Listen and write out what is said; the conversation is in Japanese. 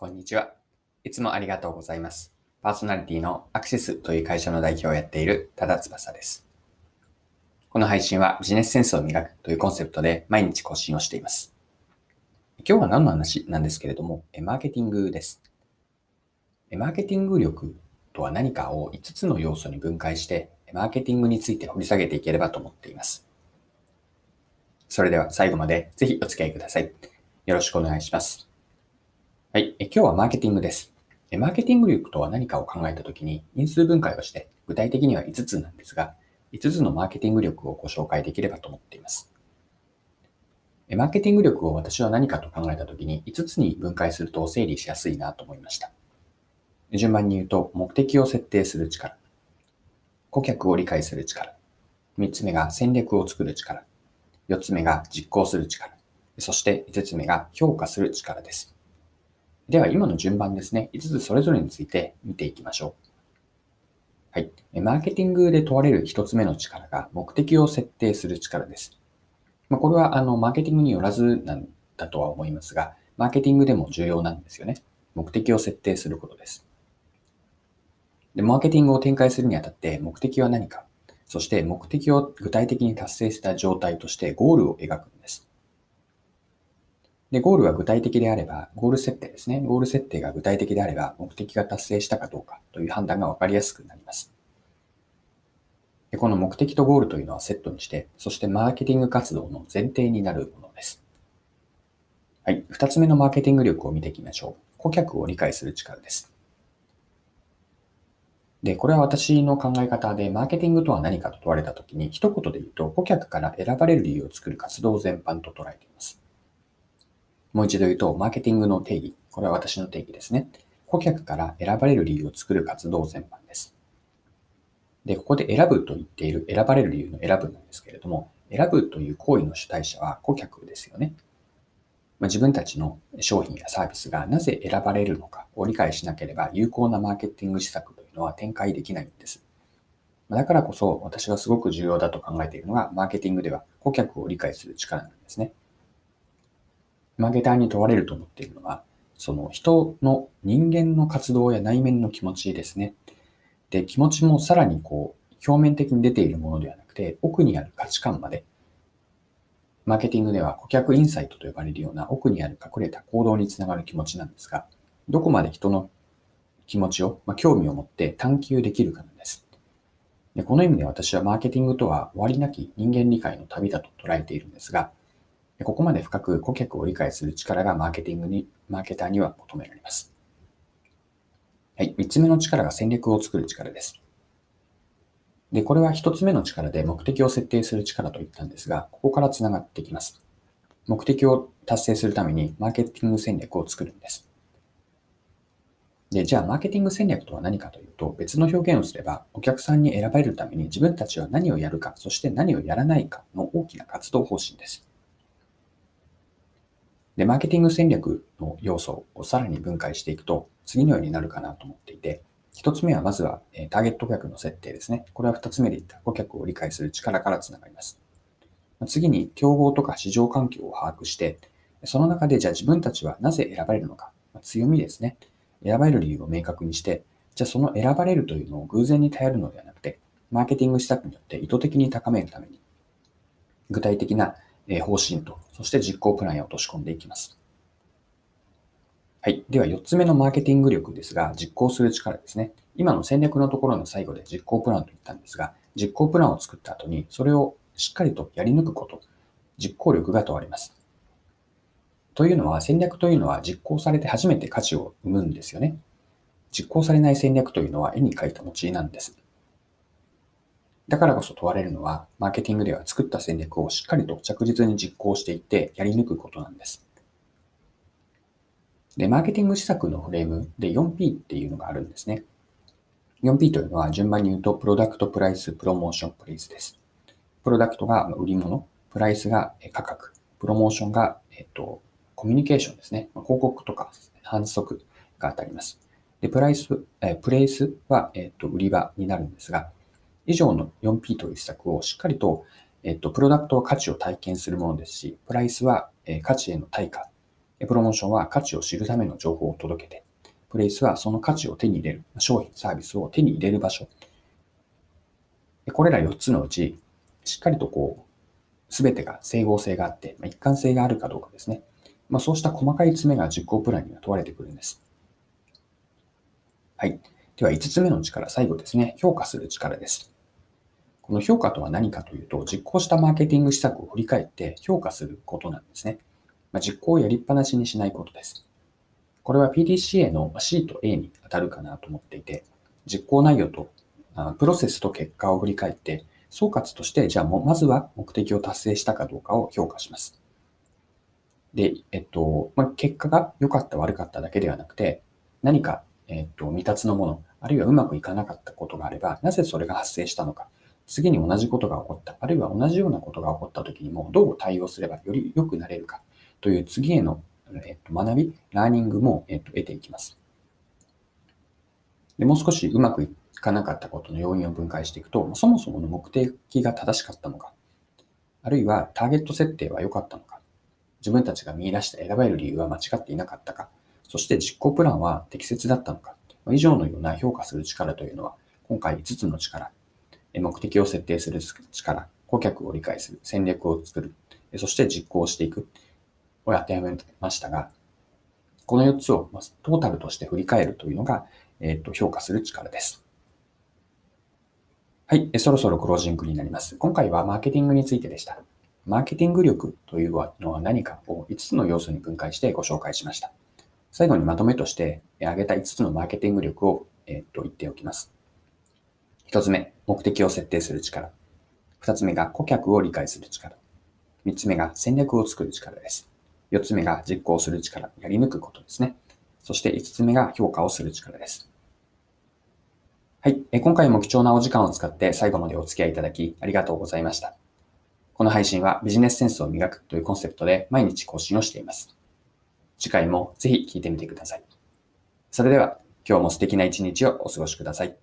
こんにちは。いつもありがとうございます。パーソナリティのアクセスという会社の代表をやっている多田翼です。この配信はビジネスセンスを磨くというコンセプトで毎日更新をしています。今日は何の話なんですけれども、マーケティングです。マーケティング力とは何かを5つの要素に分解して、マーケティングについて掘り下げていければと思っています。それでは最後までぜひお付き合いください。よろしくお願いします。はい。今日はマーケティングです。マーケティング力とは何かを考えたときに因数分解をして、具体的には5つなんですが、5つのマーケティング力をご紹介できればと思っています。マーケティング力を私は何かと考えたときに5つに分解すると整理しやすいなと思いました。順番に言うと、目的を設定する力。顧客を理解する力。3つ目が戦略を作る力。4つ目が実行する力。そして5つ目が評価する力です。では今の順番ですね、5つそれぞれについて見ていきましょう。はい。マーケティングで問われる1つ目の力が目的を設定する力です。まあ、これはあのマーケティングによらずなんだとは思いますが、マーケティングでも重要なんですよね。目的を設定することです。で、マーケティングを展開するにあたって目的は何か、そして目的を具体的に達成した状態としてゴールを描くんです。で、ゴールが具体的であれば、ゴール設定ですね。ゴール設定が具体的であれば、目的が達成したかどうかという判断がわかりやすくなります。でこの目的とゴールというのはセットにして、そしてマーケティング活動の前提になるものです。はい。二つ目のマーケティング力を見ていきましょう。顧客を理解する力です。で、これは私の考え方で、マーケティングとは何かと問われたときに、一言で言うと、顧客から選ばれる理由を作る活動全般と捉えています。もう一度言うと、マーケティングの定義。これは私の定義ですね。顧客から選ばれる理由を作る活動全般です。で、ここで選ぶと言っている選ばれる理由の選ぶなんですけれども、選ぶという行為の主体者は顧客ですよね。まあ、自分たちの商品やサービスがなぜ選ばれるのかを理解しなければ有効なマーケティング施策というのは展開できないんです。だからこそ私はすごく重要だと考えているのが、マーケティングでは顧客を理解する力なんですね。マーケターに問われると思っているのは、その人の人間の活動や内面の気持ちですね。で、気持ちもさらにこう、表面的に出ているものではなくて、奥にある価値観まで、マーケティングでは顧客インサイトと呼ばれるような奥にある隠れた行動につながる気持ちなんですが、どこまで人の気持ちを、まあ、興味を持って探求できるかなんです。でこの意味で私はマーケティングとは終わりなき人間理解の旅だと捉えているんですが、ここまで深く顧客を理解する力がマーケティングに、マーケターには求められます。はい。三つ目の力が戦略を作る力です。で、これは一つ目の力で目的を設定する力と言ったんですが、ここから繋がってきます。目的を達成するためにマーケティング戦略を作るんです。で、じゃあマーケティング戦略とは何かというと、別の表現をすれば、お客さんに選ばれるために自分たちは何をやるか、そして何をやらないかの大きな活動方針です。で、マーケティング戦略の要素をさらに分解していくと、次のようになるかなと思っていて、一つ目はまずはターゲット顧客の設定ですね。これは二つ目で言った顧客を理解する力からつながります。次に、競合とか市場環境を把握して、その中でじゃあ自分たちはなぜ選ばれるのか、強みですね。選ばれる理由を明確にして、じゃあその選ばれるというのを偶然に頼るのではなくて、マーケティング施策によって意図的に高めるために、具体的な方針と、そして実行プランへ落とし込んでいきます。はい。では、4つ目のマーケティング力ですが、実行する力ですね。今の戦略のところの最後で実行プランと言ったんですが、実行プランを作った後に、それをしっかりとやり抜くこと、実行力が問われます。というのは、戦略というのは実行されて初めて価値を生むんですよね。実行されない戦略というのは絵に描いた餅なんです。だからこそ問われるのは、マーケティングでは作った戦略をしっかりと着実に実行していってやり抜くことなんです。で、マーケティング施策のフレームで 4P っていうのがあるんですね。4P というのは順番に言うと、プロダクト、プライス、プロモーション、プレイスです。プロダクトが売り物、プライスが価格、プロモーションが、えっと、コミュニケーションですね。広告とか反則が当たります。で、プライス、えプレイスは、えっと、売り場になるんですが、以上の 4P という施策をしっかりと、えっと、プロダクトは価値を体験するものですし、プライスは、え価値への対価、プロモーションは価値を知るための情報を届けて、プレイスはその価値を手に入れる、商品、サービスを手に入れる場所。これら4つのうち、しっかりとこう、すべてが整合性があって、一貫性があるかどうかですね。まあ、そうした細かい詰めが実行プランには問われてくるんです。はい。では5つ目の力、最後ですね。評価する力です。この評価とは何かというと、実行したマーケティング施策を振り返って評価することなんですね。まあ、実行をやりっぱなしにしないことです。これは PDCA の C と A に当たるかなと思っていて、実行内容とプロセスと結果を振り返って、総括として、じゃあもまずは目的を達成したかどうかを評価します。で、えっと、まあ、結果が良かった悪かっただけではなくて、何か、えっと、未達のもの、あるいはうまくいかなかったことがあれば、なぜそれが発生したのか、次に同じことが起こった、あるいは同じようなことが起こった時にも、どう対応すればより良くなれるかという次への、えっと、学び、ラーニングも、えっと、得ていきます。でもう少しうまくいかなかったことの要因を分解していくと、そもそもの目的が正しかったのか、あるいはターゲット設定は良かったのか、自分たちが見出した選ばれる理由は間違っていなかったか、そして実行プランは適切だったのか、以上のような評価する力というのは、今回5つの力、目的を設定する力、顧客を理解する、戦略を作る、そして実行していく、を当てはめましたが、この4つをトータルとして振り返るというのが、えっと評価する力です。はい、そろそろクロージングになります。今回はマーケティングについてでした。マーケティング力というのは何かを5つの要素に分解してご紹介しました。最後にまとめとして挙げた5つのマーケティング力を、えー、と言っておきます。1つ目、目的を設定する力。2つ目が顧客を理解する力。3つ目が戦略を作る力です。4つ目が実行する力、やり抜くことですね。そして5つ目が評価をする力です。はい。今回も貴重なお時間を使って最後までお付き合いいただきありがとうございました。この配信はビジネスセンスを磨くというコンセプトで毎日更新をしています。次回もぜひ聴いてみてください。それでは今日も素敵な一日をお過ごしください。